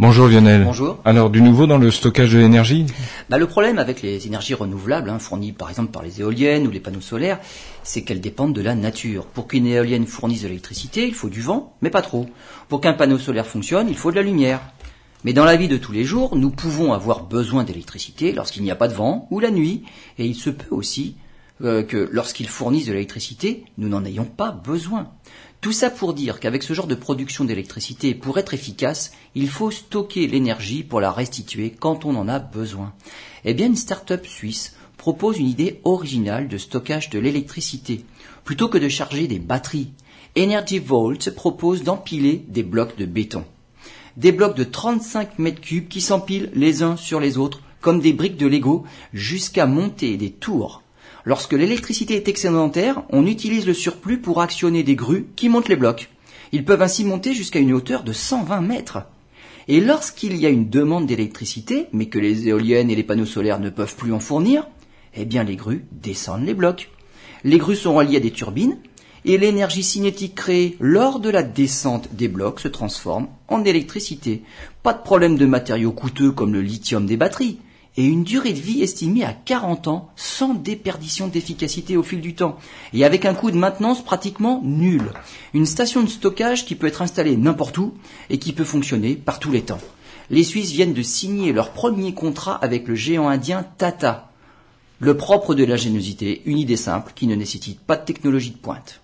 Bonjour Lionel. Bonjour. Alors du nouveau dans le stockage de l'énergie? Bah, Le problème avec les énergies renouvelables, hein, fournies par exemple par les éoliennes ou les panneaux solaires, c'est qu'elles dépendent de la nature. Pour qu'une éolienne fournisse de l'électricité, il faut du vent, mais pas trop. Pour qu'un panneau solaire fonctionne, il faut de la lumière. Mais dans la vie de tous les jours, nous pouvons avoir besoin d'électricité lorsqu'il n'y a pas de vent ou la nuit, et il se peut aussi euh, que lorsqu'ils fournissent de l'électricité, nous n'en ayons pas besoin. Tout ça pour dire qu'avec ce genre de production d'électricité, pour être efficace, il faut stocker l'énergie pour la restituer quand on en a besoin. Eh bien, une start-up suisse propose une idée originale de stockage de l'électricité. Plutôt que de charger des batteries, Energy Vault propose d'empiler des blocs de béton. Des blocs de 35 mètres cubes qui s'empilent les uns sur les autres comme des briques de Lego jusqu'à monter des tours Lorsque l'électricité est excédentaire, on utilise le surplus pour actionner des grues qui montent les blocs. Ils peuvent ainsi monter jusqu'à une hauteur de 120 mètres. Et lorsqu'il y a une demande d'électricité, mais que les éoliennes et les panneaux solaires ne peuvent plus en fournir, eh bien les grues descendent les blocs. Les grues sont reliées à des turbines, et l'énergie cinétique créée lors de la descente des blocs se transforme en électricité. Pas de problème de matériaux coûteux comme le lithium des batteries et une durée de vie estimée à 40 ans sans déperdition d'efficacité au fil du temps et avec un coût de maintenance pratiquement nul. Une station de stockage qui peut être installée n'importe où et qui peut fonctionner par tous les temps. Les Suisses viennent de signer leur premier contrat avec le géant indien Tata. Le propre de l'ingéniosité, une idée simple qui ne nécessite pas de technologie de pointe.